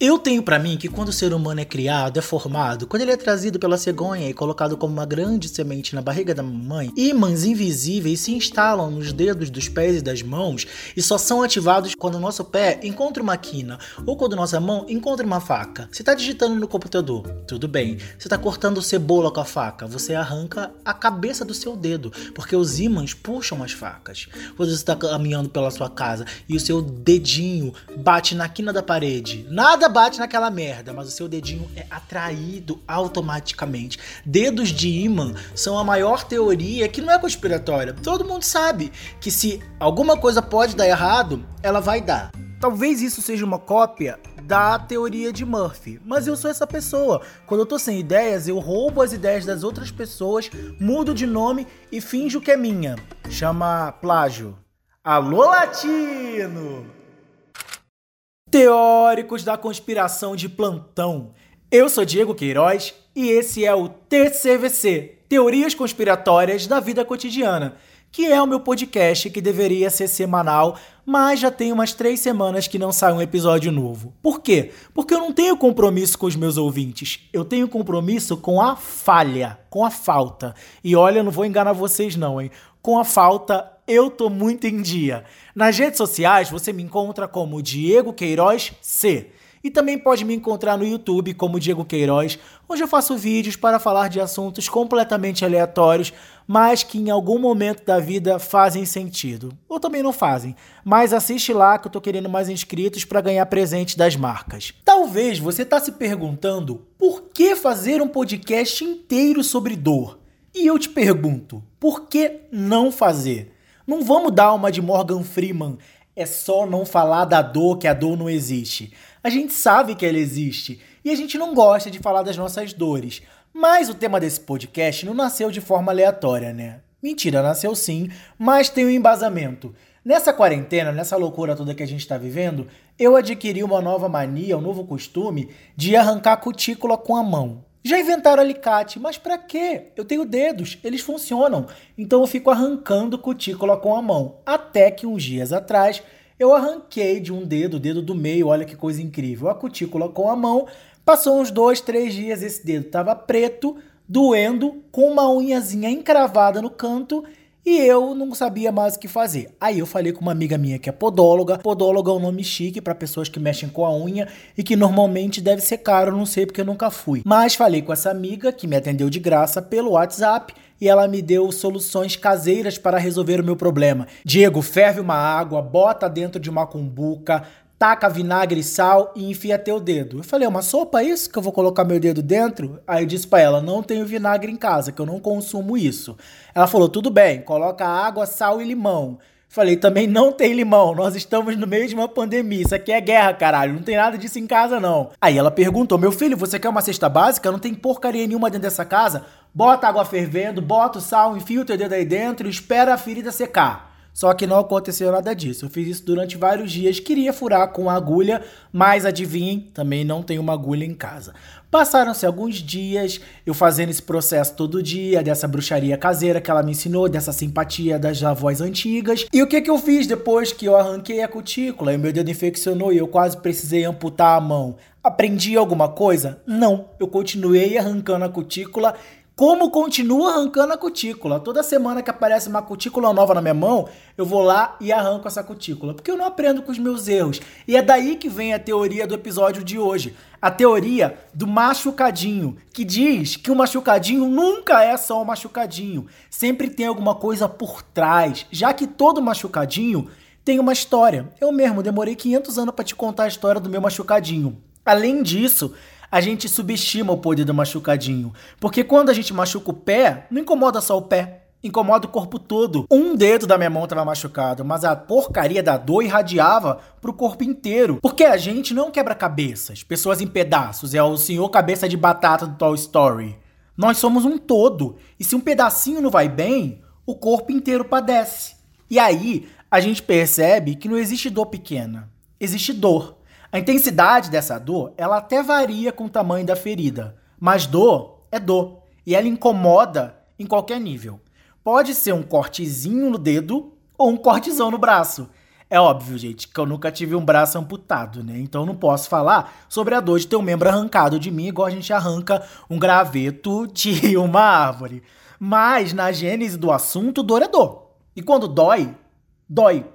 Eu tenho para mim que quando o ser humano é criado, é formado, quando ele é trazido pela cegonha e colocado como uma grande semente na barriga da mamãe, ímãs invisíveis se instalam nos dedos dos pés e das mãos e só são ativados quando o nosso pé encontra uma quina ou quando nossa mão encontra uma faca. Você tá digitando no computador, tudo bem. Você tá cortando cebola com a faca, você arranca a cabeça do seu dedo, porque os ímãs puxam as facas. Quando você está caminhando pela sua casa e o seu dedinho bate na quina da parede, nada bate naquela merda, mas o seu dedinho é atraído automaticamente. Dedos de imã são a maior teoria que não é conspiratória. Todo mundo sabe que se alguma coisa pode dar errado, ela vai dar. Talvez isso seja uma cópia da teoria de Murphy, mas eu sou essa pessoa. Quando eu tô sem ideias, eu roubo as ideias das outras pessoas, mudo de nome e finjo que é minha. Chama plágio. Alô, latino! Teóricos da conspiração de plantão. Eu sou Diego Queiroz e esse é o TCVC Teorias Conspiratórias da Vida Cotidiana que é o meu podcast que deveria ser semanal, mas já tem umas três semanas que não sai um episódio novo. Por quê? Porque eu não tenho compromisso com os meus ouvintes. Eu tenho compromisso com a falha, com a falta. E olha, eu não vou enganar vocês não, hein? Com a falta, eu tô muito em dia. Nas redes sociais, você me encontra como Diego Queiroz C. E também pode me encontrar no YouTube como Diego Queiroz, onde eu faço vídeos para falar de assuntos completamente aleatórios, mas que em algum momento da vida fazem sentido. Ou também não fazem. Mas assiste lá que eu tô querendo mais inscritos para ganhar presente das marcas. Talvez você está se perguntando por que fazer um podcast inteiro sobre dor. E eu te pergunto, por que não fazer? Não vamos dar uma de Morgan Freeman é só não falar da dor que a dor não existe. A gente sabe que ela existe e a gente não gosta de falar das nossas dores. Mas o tema desse podcast não nasceu de forma aleatória, né? Mentira, nasceu sim, mas tem um embasamento. Nessa quarentena, nessa loucura toda que a gente está vivendo, eu adquiri uma nova mania, um novo costume de arrancar cutícula com a mão. Já inventaram alicate, mas para quê? Eu tenho dedos, eles funcionam. Então eu fico arrancando cutícula com a mão. Até que uns dias atrás eu arranquei de um dedo, o dedo do meio, olha que coisa incrível, a cutícula com a mão. Passou uns dois, três dias, esse dedo estava preto, doendo, com uma unhazinha encravada no canto e eu não sabia mais o que fazer. Aí eu falei com uma amiga minha que é podóloga. Podóloga é um nome chique para pessoas que mexem com a unha e que normalmente deve ser caro, não sei porque eu nunca fui. Mas falei com essa amiga que me atendeu de graça pelo WhatsApp e ela me deu soluções caseiras para resolver o meu problema. Diego, ferve uma água, bota dentro de uma cumbuca, taca vinagre e sal e enfia teu dedo. Eu falei, é uma sopa isso que eu vou colocar meu dedo dentro? Aí eu disse para ela, não tenho vinagre em casa, que eu não consumo isso. Ela falou, tudo bem, coloca água, sal e limão. Falei, também não tem limão, nós estamos no meio de uma pandemia, isso aqui é guerra, caralho, não tem nada disso em casa não. Aí ela perguntou, meu filho, você quer uma cesta básica? Não tem porcaria nenhuma dentro dessa casa? Bota água fervendo, bota o sal, enfia o teu dedo aí dentro e espera a ferida secar. Só que não aconteceu nada disso. Eu fiz isso durante vários dias, queria furar com agulha, mas adivinhem, também não tenho uma agulha em casa. Passaram-se alguns dias, eu fazendo esse processo todo dia, dessa bruxaria caseira que ela me ensinou, dessa simpatia das avós antigas. E o que, que eu fiz depois que eu arranquei a cutícula e meu dedo infeccionou e eu quase precisei amputar a mão? Aprendi alguma coisa? Não. Eu continuei arrancando a cutícula como continua arrancando a cutícula. Toda semana que aparece uma cutícula nova na minha mão, eu vou lá e arranco essa cutícula, porque eu não aprendo com os meus erros. E é daí que vem a teoria do episódio de hoje. A teoria do machucadinho, que diz que o machucadinho nunca é só um machucadinho, sempre tem alguma coisa por trás, já que todo machucadinho tem uma história. Eu mesmo demorei 500 anos para te contar a história do meu machucadinho. Além disso, a gente subestima o poder do machucadinho. Porque quando a gente machuca o pé, não incomoda só o pé. Incomoda o corpo todo. Um dedo da minha mão estava machucado, mas a porcaria da dor irradiava pro corpo inteiro. Porque a gente não quebra cabeças, pessoas em pedaços. É o senhor cabeça de batata do Toy Story. Nós somos um todo. E se um pedacinho não vai bem, o corpo inteiro padece. E aí a gente percebe que não existe dor pequena, existe dor. A intensidade dessa dor, ela até varia com o tamanho da ferida, mas dor é dor e ela incomoda em qualquer nível. Pode ser um cortezinho no dedo ou um cortezão no braço. É óbvio, gente, que eu nunca tive um braço amputado, né? Então não posso falar sobre a dor de ter um membro arrancado de mim, igual a gente arranca um graveto de uma árvore. Mas na gênese do assunto, dor é dor. E quando dói, dói.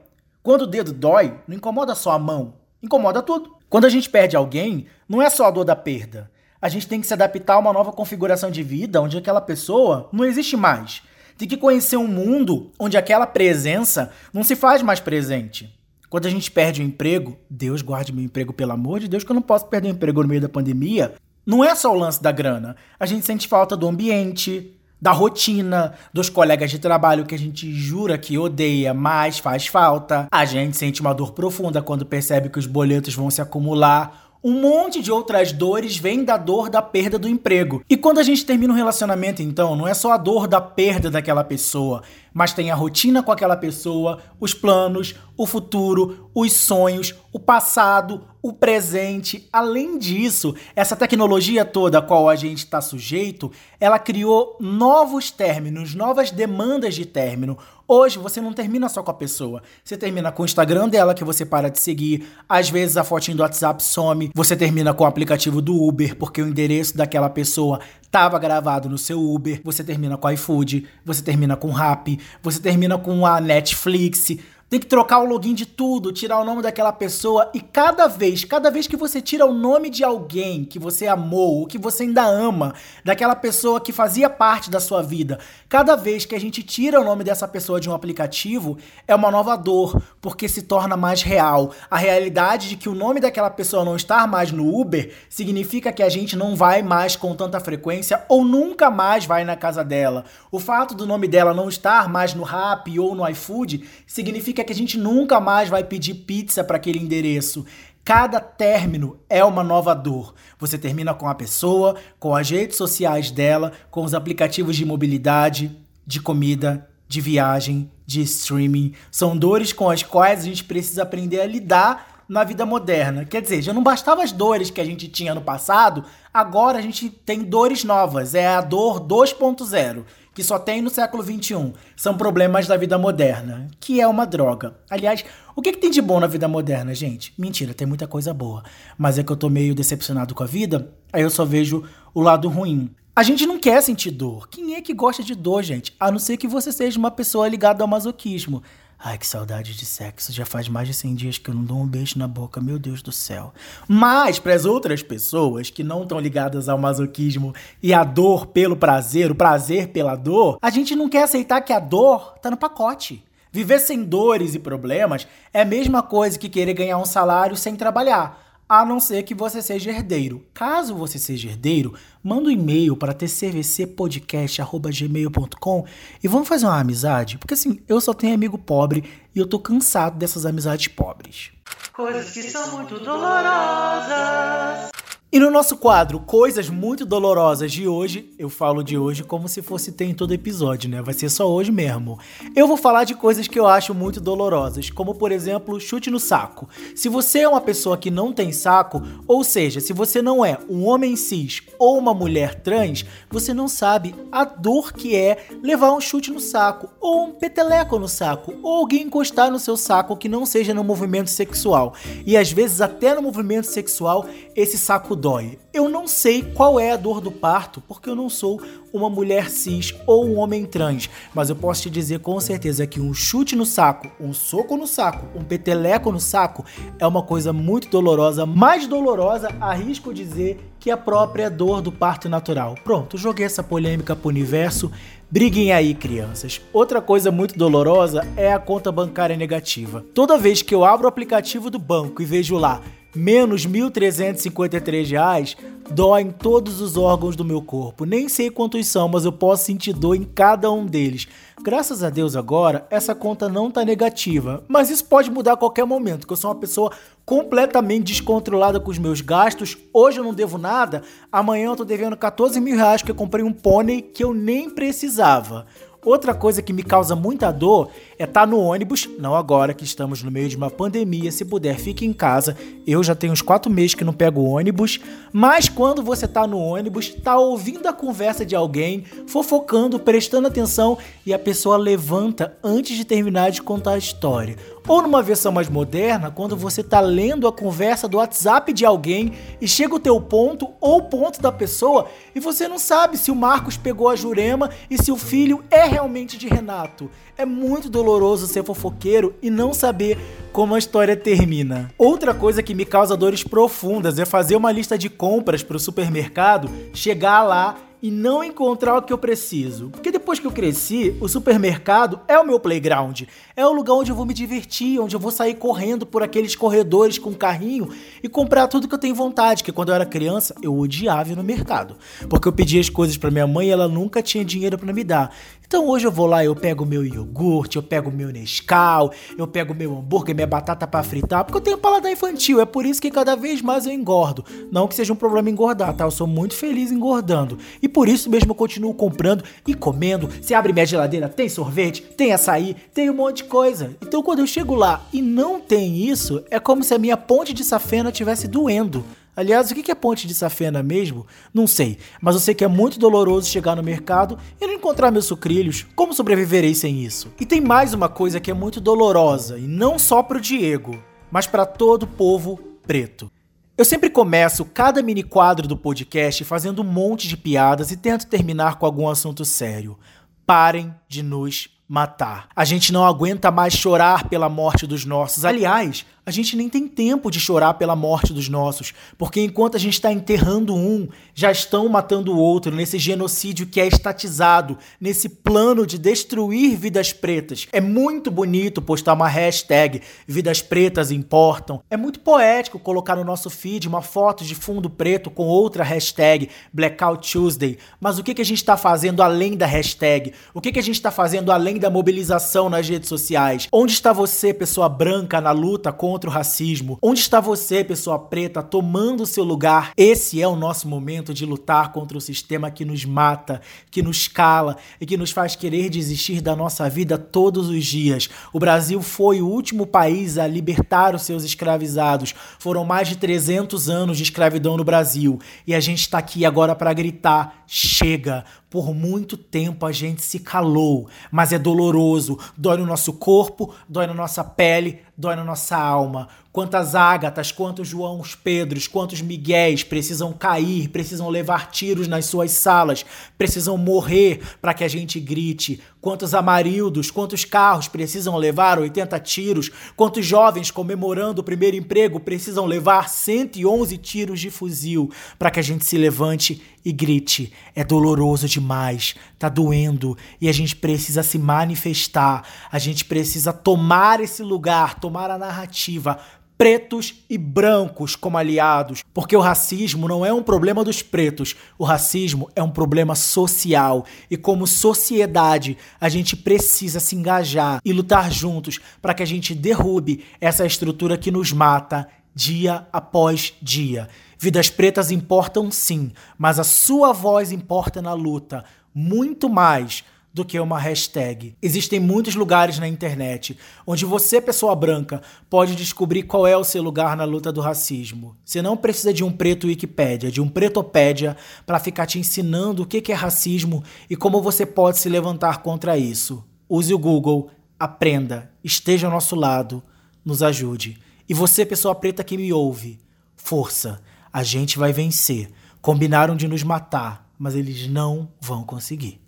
Quando o dedo dói, não incomoda só a mão, incomoda tudo. Quando a gente perde alguém, não é só a dor da perda. A gente tem que se adaptar a uma nova configuração de vida onde aquela pessoa não existe mais tem que conhecer um mundo onde aquela presença não se faz mais presente. Quando a gente perde o emprego, Deus guarde meu emprego, pelo amor de Deus, que eu não posso perder o emprego no meio da pandemia. Não é só o lance da grana. A gente sente falta do ambiente, da rotina, dos colegas de trabalho que a gente jura que odeia, mas faz falta. A gente sente uma dor profunda quando percebe que os boletos vão se acumular um monte de outras dores vem da dor da perda do emprego. E quando a gente termina um relacionamento, então, não é só a dor da perda daquela pessoa, mas tem a rotina com aquela pessoa, os planos, o futuro, os sonhos, o passado, o presente. Além disso, essa tecnologia toda a qual a gente está sujeito, ela criou novos términos, novas demandas de término. Hoje você não termina só com a pessoa, você termina com o Instagram dela que você para de seguir, às vezes a fotinho do WhatsApp some, você termina com o aplicativo do Uber porque o endereço daquela pessoa estava gravado no seu Uber, você termina com o iFood, você termina com o Rappi, você termina com a Netflix, tem que trocar o login de tudo, tirar o nome daquela pessoa e cada vez, cada vez que você tira o nome de alguém que você amou, ou que você ainda ama, daquela pessoa que fazia parte da sua vida, cada vez que a gente tira o nome dessa pessoa de um aplicativo, é uma nova dor, porque se torna mais real. A realidade de que o nome daquela pessoa não estar mais no Uber significa que a gente não vai mais com tanta frequência ou nunca mais vai na casa dela. O fato do nome dela não estar mais no Rappi ou no iFood significa que a gente nunca mais vai pedir pizza para aquele endereço. Cada término é uma nova dor. Você termina com a pessoa, com as redes sociais dela, com os aplicativos de mobilidade, de comida, de viagem, de streaming. São dores com as quais a gente precisa aprender a lidar na vida moderna. Quer dizer, já não bastava as dores que a gente tinha no passado, agora a gente tem dores novas. É a dor 2.0 que só tem no século XXI são problemas da vida moderna, que é uma droga. Aliás, o que, que, tem de bom na vida moderna, gente? Mentira, tem muita coisa boa. Mas é que eu tô meio decepcionado com a vida, aí eu só vejo o lado ruim. A gente não quer sentir dor. Quem é que gosta de dor, gente? A não ser que você seja uma pessoa ligada ao masoquismo. Ai, que saudade de sexo. Já faz mais de 100 dias que eu não dou um beijo na boca. Meu Deus do céu. Mas, para as outras pessoas que não estão ligadas ao masoquismo e à dor pelo prazer, o prazer pela dor, a gente não quer aceitar que a dor tá no pacote. Viver sem dores e problemas é a mesma coisa que querer ganhar um salário sem trabalhar a não ser que você seja herdeiro. Caso você seja herdeiro, manda um e-mail para tcvcpodcast.gmail.com e vamos fazer uma amizade, porque assim, eu só tenho amigo pobre e eu tô cansado dessas amizades pobres. Coisas que são muito dolorosas. E no nosso quadro Coisas Muito Dolorosas de hoje, eu falo de hoje como se fosse ter em todo episódio, né? Vai ser só hoje mesmo. Eu vou falar de coisas que eu acho muito dolorosas, como por exemplo, chute no saco. Se você é uma pessoa que não tem saco, ou seja, se você não é um homem cis ou uma mulher trans, você não sabe a dor que é levar um chute no saco, ou um peteleco no saco, ou alguém encostar no seu saco que não seja no movimento sexual. E às vezes até no movimento sexual, esse saco dói. Eu não sei qual é a dor do parto, porque eu não sou uma mulher cis ou um homem trans, mas eu posso te dizer com certeza que um chute no saco, um soco no saco, um peteleco no saco é uma coisa muito dolorosa, mais dolorosa, arrisco dizer, que a própria dor do parto natural. Pronto, joguei essa polêmica pro universo. Briguem aí, crianças. Outra coisa muito dolorosa é a conta bancária negativa. Toda vez que eu abro o aplicativo do banco e vejo lá menos R$ 1.353, dói em todos os órgãos do meu corpo. Nem sei quantos são, mas eu posso sentir dor em cada um deles. Graças a Deus agora, essa conta não tá negativa, mas isso pode mudar a qualquer momento, que eu sou uma pessoa completamente descontrolada com os meus gastos. Hoje eu não devo nada, amanhã eu tô devendo 14 mil reais que eu comprei um pônei que eu nem precisava. Outra coisa que me causa muita dor é estar tá no ônibus, não agora que estamos no meio de uma pandemia, se puder fique em casa. Eu já tenho uns quatro meses que não pego ônibus, mas quando você tá no ônibus, tá ouvindo a conversa de alguém, fofocando, prestando atenção e a pessoa levanta antes de terminar de contar a história. Ou numa versão mais moderna, quando você tá lendo a conversa do WhatsApp de alguém e chega o teu ponto ou o ponto da pessoa e você não sabe se o Marcos pegou a Jurema e se o filho é realmente de Renato. É muito doloroso ser fofoqueiro e não saber como a história termina. Outra coisa que me causa dores profundas é fazer uma lista de compras para o supermercado, chegar lá e não encontrar o que eu preciso. Porque depois que eu cresci, o supermercado é o meu playground. É o lugar onde eu vou me divertir, onde eu vou sair correndo por aqueles corredores com carrinho e comprar tudo que eu tenho vontade. Que quando eu era criança, eu odiava ir no mercado. Porque eu pedia as coisas para minha mãe e ela nunca tinha dinheiro para me dar. Então hoje eu vou lá, eu pego meu iogurte, eu pego meu Nescau, eu pego meu hambúrguer, minha batata para fritar, porque eu tenho paladar infantil. É por isso que cada vez mais eu engordo. Não que seja um problema engordar, tá? Eu sou muito feliz engordando. E por isso mesmo eu continuo comprando e comendo. Você abre minha geladeira, tem sorvete, tem açaí, tem um monte de coisa. Então quando eu chego lá e não tem isso, é como se a minha ponte de safena estivesse doendo. Aliás, o que é ponte de safena mesmo? Não sei, mas eu sei que é muito doloroso chegar no mercado e não encontrar meus sucrilhos. Como sobreviverei sem isso? E tem mais uma coisa que é muito dolorosa, e não só pro Diego, mas para todo o povo preto. Eu sempre começo cada mini quadro do podcast fazendo um monte de piadas e tento terminar com algum assunto sério. Parem de nos matar. A gente não aguenta mais chorar pela morte dos nossos. Aliás, a gente nem tem tempo de chorar pela morte dos nossos, porque enquanto a gente está enterrando um, já estão matando o outro nesse genocídio que é estatizado, nesse plano de destruir vidas pretas. É muito bonito postar uma hashtag Vidas Pretas Importam. É muito poético colocar no nosso feed uma foto de fundo preto com outra hashtag Blackout Tuesday. Mas o que, a gente está fazendo além da hashtag? O que, que a gente está fazendo além da mobilização nas redes sociais? Onde está você, pessoa branca, na luta contra contra o racismo. Onde está você, pessoa preta, tomando seu lugar? Esse é o nosso momento de lutar contra o sistema que nos mata, que nos cala e que nos faz querer desistir da nossa vida todos os dias. O Brasil foi o último país a libertar os seus escravizados. Foram mais de 300 anos de escravidão no Brasil e a gente está aqui agora para gritar: chega! Por muito tempo a gente se calou, mas é doloroso, dói no nosso corpo, dói na nossa pele, dói na nossa alma. Quantas Ágatas, quantos Joãos Pedros, quantos Miguéis precisam cair, precisam levar tiros nas suas salas, precisam morrer para que a gente grite. Quantos Amarildos, quantos carros precisam levar 80 tiros, quantos jovens comemorando o primeiro emprego precisam levar 111 tiros de fuzil para que a gente se levante e grite. É doloroso demais, tá doendo e a gente precisa se manifestar, a gente precisa tomar esse lugar, tomar a narrativa pretos e brancos como aliados, porque o racismo não é um problema dos pretos, o racismo é um problema social e como sociedade a gente precisa se engajar e lutar juntos para que a gente derrube essa estrutura que nos mata dia após dia. Vidas pretas importam sim, mas a sua voz importa na luta muito mais do que uma hashtag. Existem muitos lugares na internet onde você, pessoa branca, pode descobrir qual é o seu lugar na luta do racismo. Você não precisa de um preto Wikipédia, de um pretopédia para ficar te ensinando o que é racismo e como você pode se levantar contra isso. Use o Google, aprenda, esteja ao nosso lado, nos ajude. E você, pessoa preta que me ouve, força, a gente vai vencer. Combinaram de nos matar, mas eles não vão conseguir.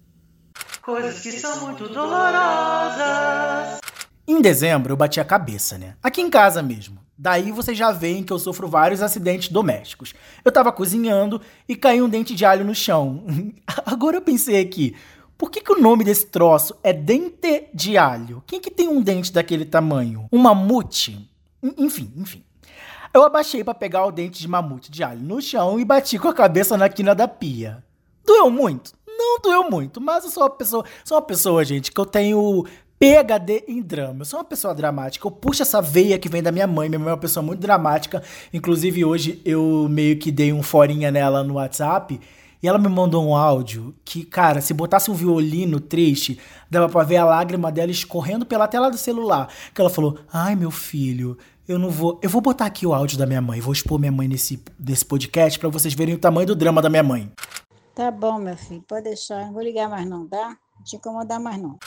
Coisas que são muito dolorosas. Em dezembro eu bati a cabeça, né? Aqui em casa mesmo. Daí vocês já veem que eu sofro vários acidentes domésticos. Eu tava cozinhando e caiu um dente de alho no chão. Agora eu pensei aqui, por que, que o nome desse troço é dente de alho? Quem que tem um dente daquele tamanho? Um mamute? Enfim, enfim. Eu abaixei para pegar o dente de mamute de alho no chão e bati com a cabeça na quina da pia. Doeu muito? Não doeu muito, mas eu sou uma pessoa, sou uma pessoa, gente, que eu tenho PHD em drama. Eu sou uma pessoa dramática. Eu puxo essa veia que vem da minha mãe. Minha mãe é uma pessoa muito dramática. Inclusive, hoje eu meio que dei um forinha nela no WhatsApp. E ela me mandou um áudio que, cara, se botasse um violino triste, dava pra ver a lágrima dela escorrendo pela tela do celular. Que ela falou: Ai, meu filho, eu não vou. Eu vou botar aqui o áudio da minha mãe. Vou expor minha mãe nesse, nesse podcast para vocês verem o tamanho do drama da minha mãe. Tá bom, meu filho, pode deixar. Não vou ligar mais não, tá? te incomodar mais não.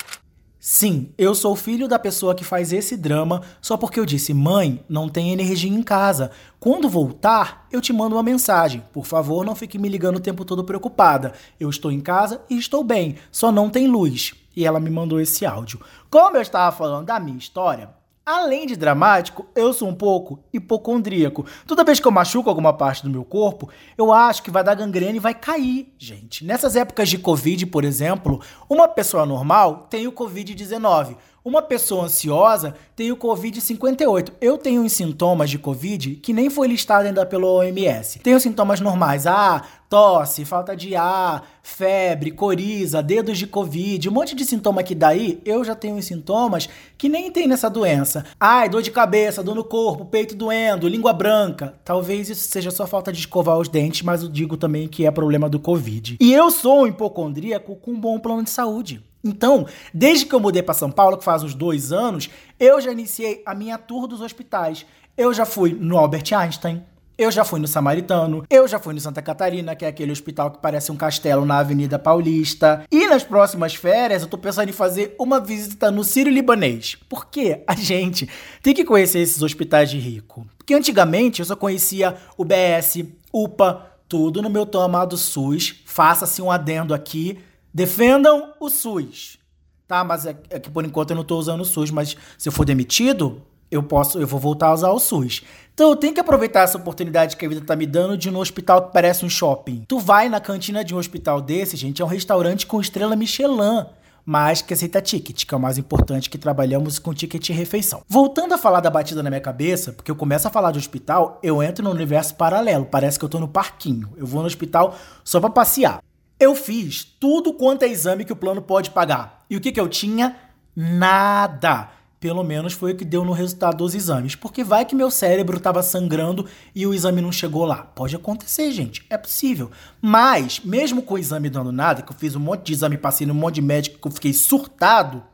Sim, eu sou filho da pessoa que faz esse drama só porque eu disse: mãe, não tem energia em casa. Quando voltar, eu te mando uma mensagem. Por favor, não fique me ligando o tempo todo preocupada. Eu estou em casa e estou bem, só não tem luz. E ela me mandou esse áudio. Como eu estava falando da minha história, Além de dramático, eu sou um pouco hipocondríaco. Toda vez que eu machuco alguma parte do meu corpo, eu acho que vai dar gangrena e vai cair, gente. Nessas épocas de Covid, por exemplo, uma pessoa normal tem o Covid-19. Uma pessoa ansiosa tem o Covid-58. Eu tenho uns sintomas de Covid que nem foi listado ainda pelo OMS. Tenho sintomas normais. Ah, tosse, falta de ar, febre, coriza, dedos de Covid, um monte de sintoma que daí eu já tenho uns sintomas que nem tem nessa doença. Ai, dor de cabeça, dor no corpo, peito doendo, língua branca. Talvez isso seja só falta de escovar os dentes, mas eu digo também que é problema do Covid. E eu sou um hipocondríaco com um bom plano de saúde. Então, desde que eu mudei para São Paulo, que faz uns dois anos, eu já iniciei a minha tour dos hospitais. Eu já fui no Albert Einstein, eu já fui no Samaritano, eu já fui no Santa Catarina, que é aquele hospital que parece um castelo na Avenida Paulista. E nas próximas férias eu tô pensando em fazer uma visita no Sírio Libanês. Porque a gente tem que conhecer esses hospitais de rico. Porque antigamente eu só conhecia o BS, UPA, tudo no meu tão amado SUS. Faça-se um adendo aqui Defendam o SUS. Tá, mas é, é que por enquanto eu não estou usando o SUS, mas se eu for demitido, eu posso, eu vou voltar a usar o SUS. Então eu tenho que aproveitar essa oportunidade que a vida tá me dando de ir num hospital que parece um shopping. Tu vai na cantina de um hospital desse, gente, é um restaurante com estrela Michelin, mas que aceita ticket, que é o mais importante que trabalhamos com ticket de refeição. Voltando a falar da batida na minha cabeça, porque eu começo a falar de hospital, eu entro no universo paralelo, parece que eu tô no parquinho. Eu vou no hospital só para passear. Eu fiz tudo quanto é exame que o plano pode pagar. E o que, que eu tinha? Nada. Pelo menos foi o que deu no resultado dos exames. Porque vai que meu cérebro estava sangrando e o exame não chegou lá. Pode acontecer, gente. É possível. Mas, mesmo com o exame dando nada, que eu fiz um monte de exame, passei num monte de médico que eu fiquei surtado,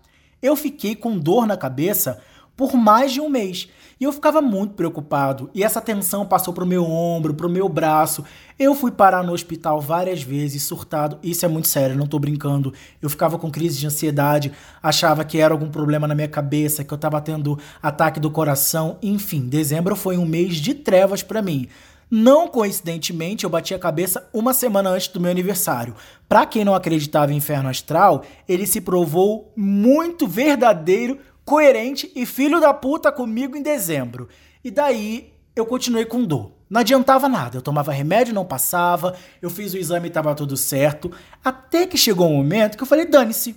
eu fiquei com dor na cabeça por mais de um mês. E eu ficava muito preocupado. E essa tensão passou pro meu ombro, pro meu braço. Eu fui parar no hospital várias vezes, surtado. Isso é muito sério, não tô brincando. Eu ficava com crise de ansiedade, achava que era algum problema na minha cabeça, que eu tava tendo ataque do coração. Enfim, dezembro foi um mês de trevas para mim. Não coincidentemente, eu bati a cabeça uma semana antes do meu aniversário. Para quem não acreditava em inferno astral, ele se provou muito verdadeiro coerente e filho da puta comigo em dezembro. E daí eu continuei com dor. Não adiantava nada, eu tomava remédio, não passava, eu fiz o exame e estava tudo certo, até que chegou um momento que eu falei: dane-se,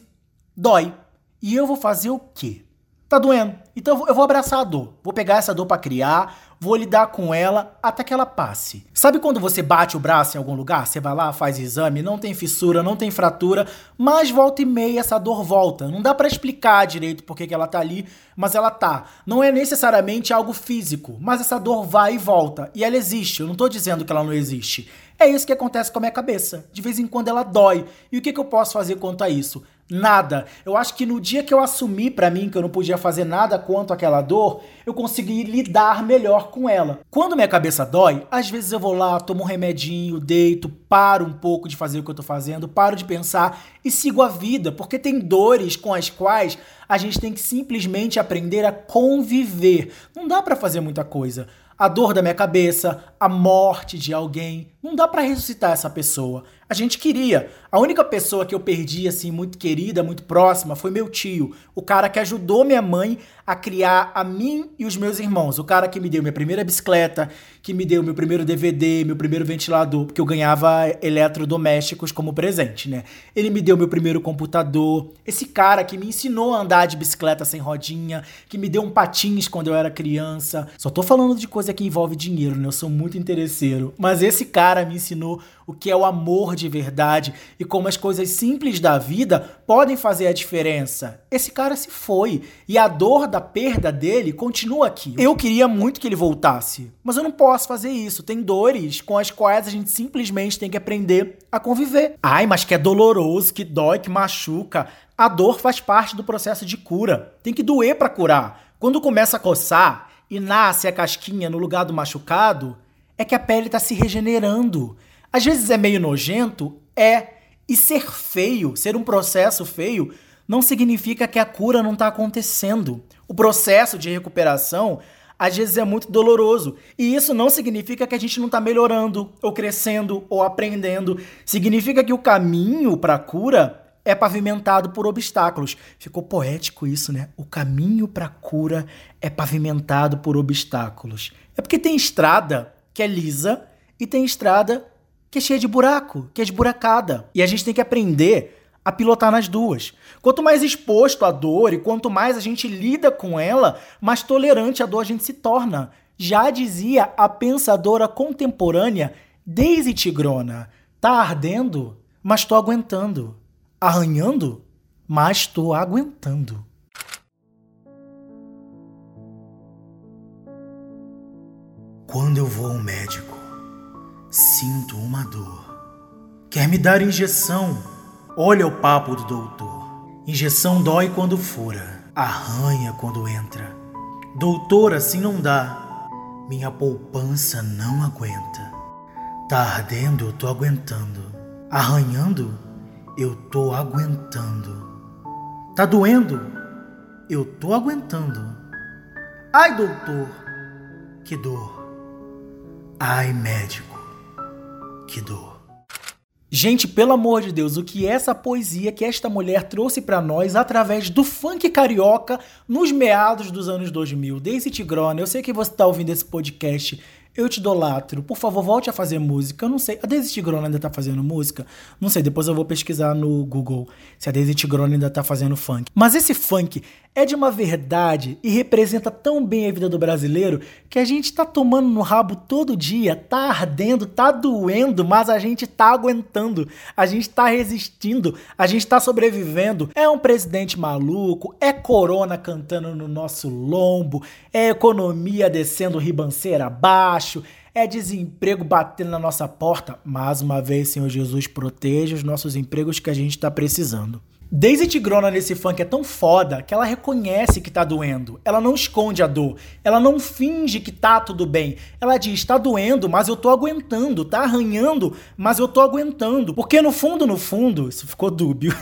dói. E eu vou fazer o quê? Tá doendo. Então eu vou abraçar a dor. Vou pegar essa dor para criar, vou lidar com ela até que ela passe. Sabe quando você bate o braço em algum lugar? Você vai lá, faz exame, não tem fissura, não tem fratura, mas volta e meia essa dor volta. Não dá para explicar direito por que, ela tá ali, mas ela tá. Não é necessariamente algo físico, mas essa dor vai e volta. E ela existe. Eu não tô dizendo que ela não existe. É isso que acontece com a minha cabeça. De vez em quando ela dói. E o que, que eu posso fazer quanto a isso? Nada. Eu acho que no dia que eu assumi para mim que eu não podia fazer nada quanto àquela dor, eu consegui lidar melhor com ela. Quando minha cabeça dói, às vezes eu vou lá, tomo um remedinho, deito, paro um pouco de fazer o que eu tô fazendo, paro de pensar e sigo a vida, porque tem dores com as quais a gente tem que simplesmente aprender a conviver. Não dá para fazer muita coisa a dor da minha cabeça, a morte de alguém. Não dá para ressuscitar essa pessoa. A gente queria. A única pessoa que eu perdi, assim, muito querida, muito próxima, foi meu tio. O cara que ajudou minha mãe a criar a mim e os meus irmãos. O cara que me deu minha primeira bicicleta, que me deu meu primeiro DVD, meu primeiro ventilador, porque eu ganhava eletrodomésticos como presente, né? Ele me deu meu primeiro computador. Esse cara que me ensinou a andar de bicicleta sem rodinha, que me deu um patins quando eu era criança. Só tô falando de coisa que envolve dinheiro, né? Eu sou muito interesseiro. Mas esse cara me ensinou o que é o amor de verdade e como as coisas simples da vida podem fazer a diferença. Esse cara se foi e a dor da perda dele continua aqui. Eu queria muito que ele voltasse, mas eu não posso fazer isso. Tem dores com as quais a gente simplesmente tem que aprender a conviver. Ai, mas que é doloroso, que dói, que machuca. A dor faz parte do processo de cura. Tem que doer para curar. Quando começa a coçar e nasce a casquinha no lugar do machucado, é que a pele está se regenerando. Às vezes é meio nojento, é. E ser feio, ser um processo feio, não significa que a cura não está acontecendo. O processo de recuperação às vezes é muito doloroso. E isso não significa que a gente não está melhorando, ou crescendo, ou aprendendo. Significa que o caminho para a cura é pavimentado por obstáculos. Ficou poético isso, né? O caminho para a cura é pavimentado por obstáculos. É porque tem estrada que é lisa e tem estrada que é cheia de buraco, que é esburacada. E a gente tem que aprender a pilotar nas duas. Quanto mais exposto à dor e quanto mais a gente lida com ela, mais tolerante a dor a gente se torna. Já dizia a pensadora contemporânea Daisy Tigrona: tá ardendo, mas tô aguentando. Arranhando, mas tô aguentando. Quando eu vou ao médico, sinto uma dor. Quer me dar injeção? Olha o papo do doutor. Injeção dói quando fura, arranha quando entra. Doutor, assim não dá. Minha poupança não aguenta. Tá ardendo, eu tô aguentando. Arranhando, eu tô aguentando. Tá doendo? Eu tô aguentando. Ai, doutor, que dor. Ai, médico, que dor. Gente, pelo amor de Deus, o que é essa poesia que esta mulher trouxe para nós através do funk carioca nos meados dos anos 2000? Daisy Tigrona, eu sei que você tá ouvindo esse podcast eu te idolatro. Por favor, volte a fazer música. Eu não sei. A Daisy Tigrona ainda tá fazendo música? Não sei. Depois eu vou pesquisar no Google se a Daisy Tigrona ainda tá fazendo funk. Mas esse funk é de uma verdade e representa tão bem a vida do brasileiro que a gente tá tomando no rabo todo dia, tá ardendo, tá doendo, mas a gente tá aguentando, a gente tá resistindo, a gente tá sobrevivendo. É um presidente maluco, é corona cantando no nosso lombo, é economia descendo ribanceira abaixo baixo, é desemprego batendo na nossa porta. Mais uma vez, Senhor Jesus, proteja os nossos empregos que a gente está precisando. Daisy Tigrona nesse funk é tão foda que ela reconhece que tá doendo. Ela não esconde a dor. Ela não finge que tá tudo bem. Ela diz: tá doendo, mas eu tô aguentando. Tá arranhando, mas eu tô aguentando. Porque no fundo, no fundo, isso ficou dúbio.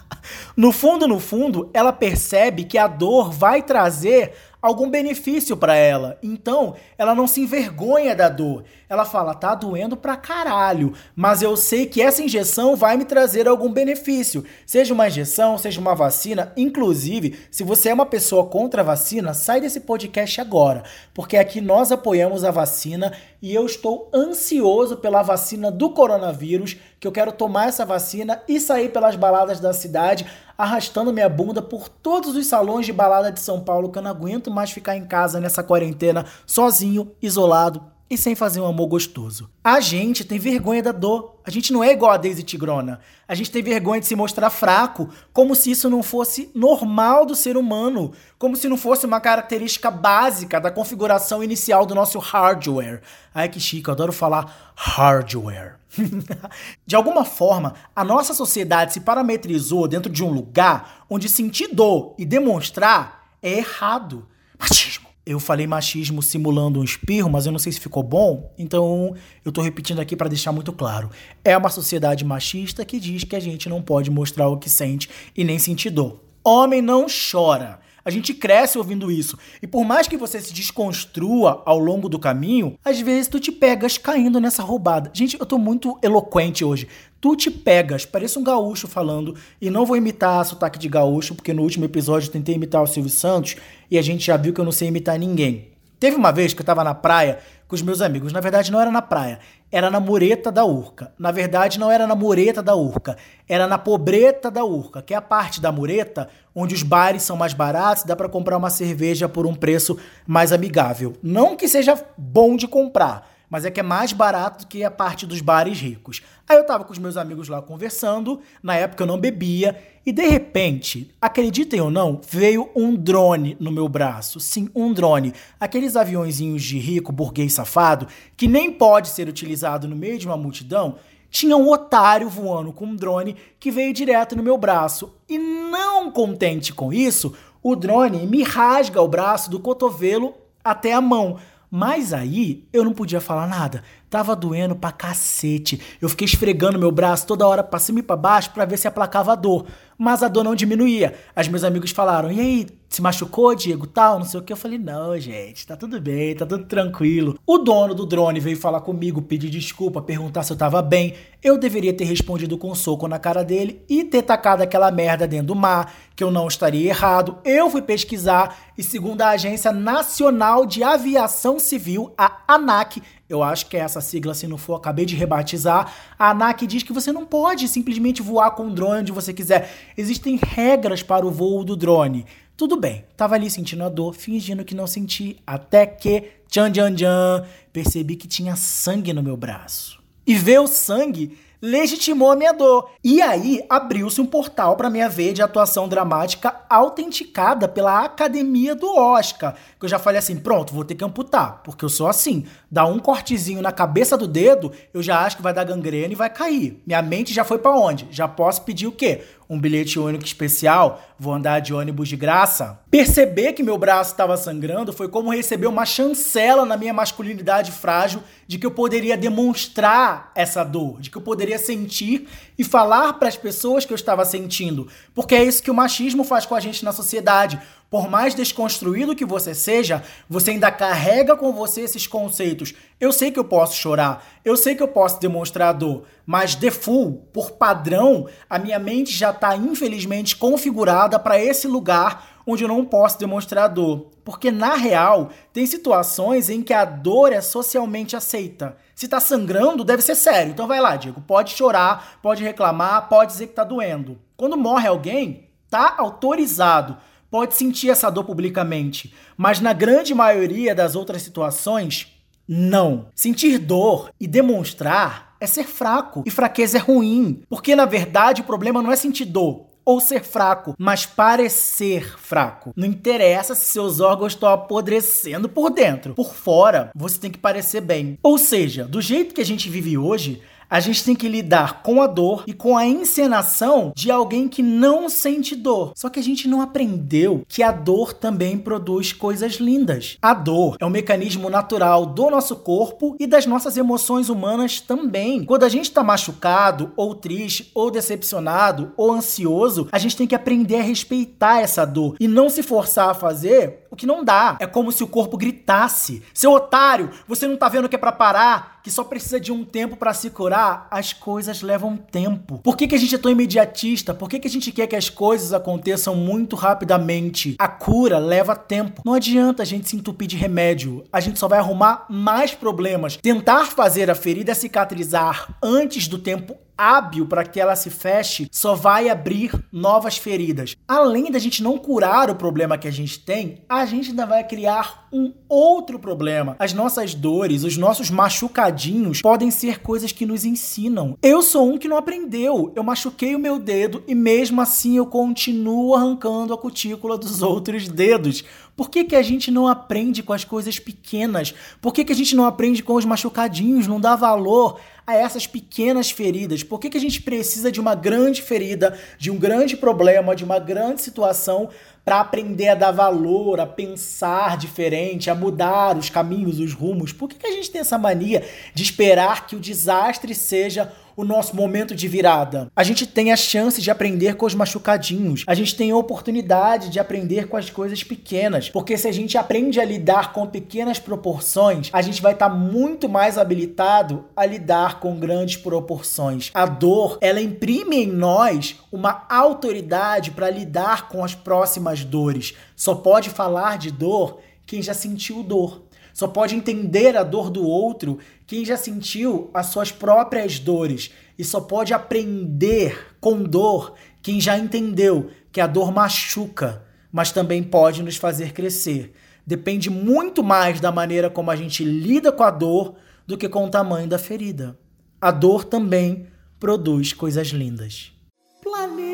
no fundo, no fundo, ela percebe que a dor vai trazer algum benefício para ela. Então, ela não se envergonha da dor. Ela fala: "Tá doendo pra caralho, mas eu sei que essa injeção vai me trazer algum benefício. Seja uma injeção, seja uma vacina, inclusive, se você é uma pessoa contra a vacina, sai desse podcast agora, porque aqui nós apoiamos a vacina e eu estou ansioso pela vacina do coronavírus, que eu quero tomar essa vacina e sair pelas baladas da cidade arrastando minha bunda por todos os salões de balada de São Paulo que eu não aguento mais ficar em casa nessa quarentena sozinho, isolado e sem fazer um amor gostoso. A gente tem vergonha da dor. A gente não é igual a Daisy Tigrona. A gente tem vergonha de se mostrar fraco, como se isso não fosse normal do ser humano, como se não fosse uma característica básica da configuração inicial do nosso hardware. Ai que chique, eu adoro falar hardware. de alguma forma, a nossa sociedade se parametrizou dentro de um lugar onde sentir dor e demonstrar é errado. Machismo. Eu falei machismo simulando um espirro, mas eu não sei se ficou bom, então eu tô repetindo aqui para deixar muito claro. É uma sociedade machista que diz que a gente não pode mostrar o que sente e nem sentir dor. Homem não chora. A gente cresce ouvindo isso. E por mais que você se desconstrua ao longo do caminho, às vezes tu te pegas caindo nessa roubada. Gente, eu tô muito eloquente hoje. Tu te pegas, parece um gaúcho falando, e não vou imitar sotaque de gaúcho, porque no último episódio eu tentei imitar o Silvio Santos e a gente já viu que eu não sei imitar ninguém. Teve uma vez que eu tava na praia com os meus amigos. Na verdade, não era na praia, era na mureta da Urca. Na verdade, não era na mureta da Urca, era na pobreta da Urca, que é a parte da mureta onde os bares são mais baratos dá para comprar uma cerveja por um preço mais amigável. Não que seja bom de comprar, mas é que é mais barato do que a parte dos bares ricos. Aí eu tava com os meus amigos lá conversando, na época eu não bebia, e de repente, acreditem ou não, veio um drone no meu braço. Sim, um drone. Aqueles aviãozinhos de rico, burguês safado, que nem pode ser utilizado no meio de uma multidão, tinha um otário voando com um drone que veio direto no meu braço. E não contente com isso, o drone me rasga o braço do cotovelo até a mão. Mas aí eu não podia falar nada. Tava doendo pra cacete. Eu fiquei esfregando meu braço toda hora pra cima e pra baixo pra ver se aplacava a dor. Mas a dor não diminuía. As meus amigos falaram: "E aí, se machucou, Diego, tal, não sei o que. Eu falei, não, gente, tá tudo bem, tá tudo tranquilo. O dono do drone veio falar comigo, pedir desculpa, perguntar se eu tava bem. Eu deveria ter respondido com um soco na cara dele e ter tacado aquela merda dentro do mar, que eu não estaria errado. Eu fui pesquisar e, segundo a Agência Nacional de Aviação Civil, a ANAC, eu acho que é essa sigla, se não for, acabei de rebatizar. A ANAC diz que você não pode simplesmente voar com o drone onde você quiser. Existem regras para o voo do drone. Tudo bem, tava ali sentindo a dor, fingindo que não senti, até que, tchan, tchan, tchan, percebi que tinha sangue no meu braço. E ver o sangue legitimou a minha dor. E aí abriu-se um portal para minha veia de atuação dramática autenticada pela Academia do Oscar. Que eu já falei assim: pronto, vou ter que amputar, porque eu sou assim. Dá um cortezinho na cabeça do dedo, eu já acho que vai dar gangrena e vai cair. Minha mente já foi para onde? Já posso pedir o quê? Um bilhete único especial, vou andar de ônibus de graça. Perceber que meu braço estava sangrando foi como receber uma chancela na minha masculinidade frágil de que eu poderia demonstrar essa dor, de que eu poderia sentir e falar para as pessoas que eu estava sentindo, porque é isso que o machismo faz com a gente na sociedade. Por mais desconstruído que você seja, você ainda carrega com você esses conceitos. Eu sei que eu posso chorar, eu sei que eu posso demonstrar dor, mas default, por padrão, a minha mente já está infelizmente configurada para esse lugar onde eu não posso demonstrar dor. Porque na real, tem situações em que a dor é socialmente aceita. Se tá sangrando, deve ser sério. Então vai lá, Diego, pode chorar, pode reclamar, pode dizer que tá doendo. Quando morre alguém, tá autorizado pode sentir essa dor publicamente, mas na grande maioria das outras situações, não. Sentir dor e demonstrar é ser fraco, e fraqueza é ruim, porque na verdade o problema não é sentir dor, ou ser fraco, mas parecer fraco. Não interessa se seus órgãos estão apodrecendo por dentro. Por fora, você tem que parecer bem. Ou seja, do jeito que a gente vive hoje, a gente tem que lidar com a dor e com a encenação de alguém que não sente dor. Só que a gente não aprendeu que a dor também produz coisas lindas. A dor é um mecanismo natural do nosso corpo e das nossas emoções humanas também. Quando a gente está machucado, ou triste, ou decepcionado, ou ansioso, a gente tem que aprender a respeitar essa dor e não se forçar a fazer o que não dá. É como se o corpo gritasse: Seu otário, você não tá vendo que é para parar? Que só precisa de um tempo para se curar? As coisas levam tempo. Por que, que a gente é tão imediatista? Por que, que a gente quer que as coisas aconteçam muito rapidamente? A cura leva tempo. Não adianta a gente se entupir de remédio. A gente só vai arrumar mais problemas. Tentar fazer a ferida cicatrizar antes do tempo hábil para que ela se feche só vai abrir novas feridas. Além da gente não curar o problema que a gente tem, a gente ainda vai criar um outro problema. As nossas dores, os nossos machucadinhos podem ser coisas que nos ensinam. Eu sou um que não aprendeu. Eu machuquei o meu dedo e mesmo assim eu continuo arrancando a cutícula dos outros dedos. Por que, que a gente não aprende com as coisas pequenas? Por que, que a gente não aprende com os machucadinhos? Não dá valor a essas pequenas feridas? Por que, que a gente precisa de uma grande ferida, de um grande problema, de uma grande situação para aprender a dar valor, a pensar diferente, a mudar os caminhos, os rumos? Por que, que a gente tem essa mania de esperar que o desastre seja o nosso momento de virada. A gente tem a chance de aprender com os machucadinhos. A gente tem a oportunidade de aprender com as coisas pequenas. Porque se a gente aprende a lidar com pequenas proporções, a gente vai estar tá muito mais habilitado a lidar com grandes proporções. A dor, ela imprime em nós uma autoridade para lidar com as próximas dores. Só pode falar de dor quem já sentiu dor. Só pode entender a dor do outro quem já sentiu as suas próprias dores. E só pode aprender com dor quem já entendeu que a dor machuca, mas também pode nos fazer crescer. Depende muito mais da maneira como a gente lida com a dor do que com o tamanho da ferida. A dor também produz coisas lindas.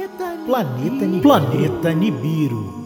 Planeta Planeta Planeta Nibiru.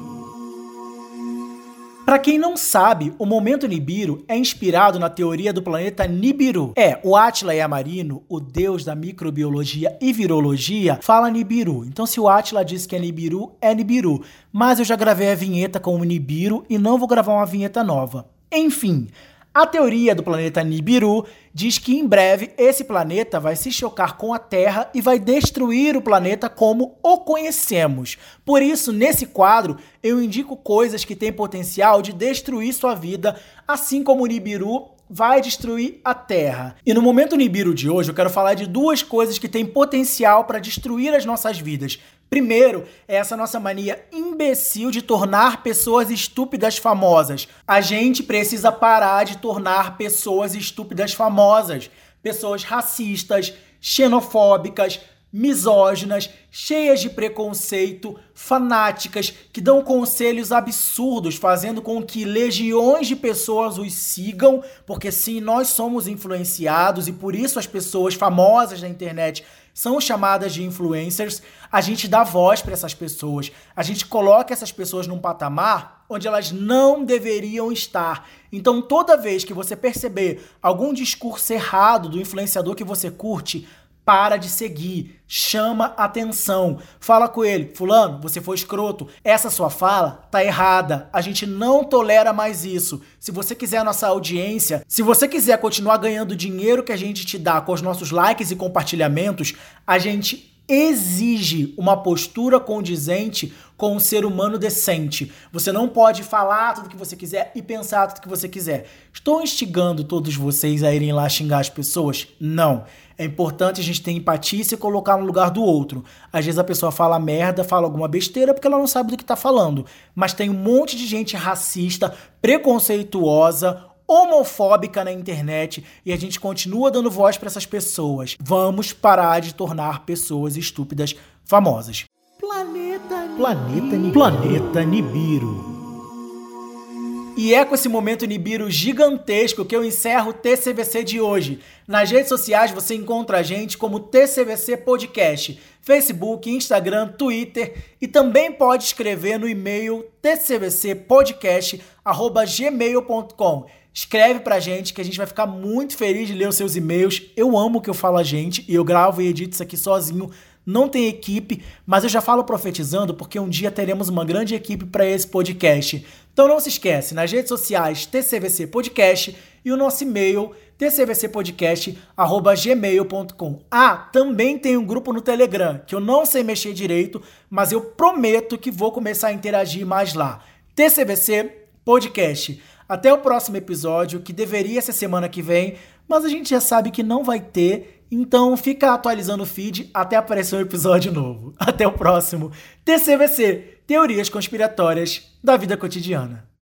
Para quem não sabe, o momento Nibiru é inspirado na teoria do planeta Nibiru. É, o Atila Yamarino, o deus da microbiologia e virologia, fala Nibiru. Então se o Atila diz que é Nibiru, é Nibiru. Mas eu já gravei a vinheta com o Nibiru e não vou gravar uma vinheta nova. Enfim, A teoria do planeta Nibiru diz que em breve esse planeta vai se chocar com a Terra e vai destruir o planeta como o conhecemos. Por isso, nesse quadro, eu indico coisas que têm potencial de destruir sua vida, assim como o Nibiru vai destruir a Terra. E no momento Nibiru de hoje, eu quero falar de duas coisas que têm potencial para destruir as nossas vidas. Primeiro, é essa nossa mania imbecil de tornar pessoas estúpidas famosas. A gente precisa parar de tornar pessoas estúpidas famosas. Pessoas racistas, xenofóbicas, misóginas, cheias de preconceito, fanáticas, que dão conselhos absurdos, fazendo com que legiões de pessoas os sigam, porque sim, nós somos influenciados e por isso as pessoas famosas na internet são chamadas de influencers. A gente dá voz para essas pessoas, a gente coloca essas pessoas num patamar onde elas não deveriam estar. Então, toda vez que você perceber algum discurso errado do influenciador que você curte, para de seguir, chama atenção, fala com ele, fulano, você foi escroto, essa sua fala tá errada, a gente não tolera mais isso. Se você quiser a nossa audiência, se você quiser continuar ganhando dinheiro que a gente te dá com os nossos likes e compartilhamentos, a gente exige uma postura condizente com um ser humano decente. Você não pode falar tudo que você quiser e pensar tudo que você quiser. Estou instigando todos vocês a irem lá xingar as pessoas? Não. É importante a gente ter empatia e se colocar no lugar do outro. Às vezes a pessoa fala merda, fala alguma besteira porque ela não sabe do que está falando. Mas tem um monte de gente racista, preconceituosa, homofóbica na internet e a gente continua dando voz para essas pessoas. Vamos parar de tornar pessoas estúpidas famosas. Planeta Planeta Nibiru. Planeta Nibiru. E é com esse momento Nibiru gigantesco que eu encerro o TCVC de hoje. Nas redes sociais você encontra a gente como TCVC Podcast, Facebook, Instagram, Twitter e também pode escrever no e-mail tcvcpodcast@gmail.com. Escreve pra gente que a gente vai ficar muito feliz de ler os seus e-mails. Eu amo que eu falo a gente e eu gravo e edito isso aqui sozinho. Não tem equipe, mas eu já falo profetizando porque um dia teremos uma grande equipe para esse podcast. Então não se esquece, nas redes sociais TCVC Podcast e o nosso e-mail tcvcpodcast@gmail.com. Ah, também tem um grupo no Telegram que eu não sei mexer direito, mas eu prometo que vou começar a interagir mais lá. TCVC Podcast. Até o próximo episódio, que deveria ser semana que vem, mas a gente já sabe que não vai ter, então fica atualizando o feed até aparecer um episódio novo. Até o próximo. TCVC Teorias Conspiratórias da Vida Cotidiana.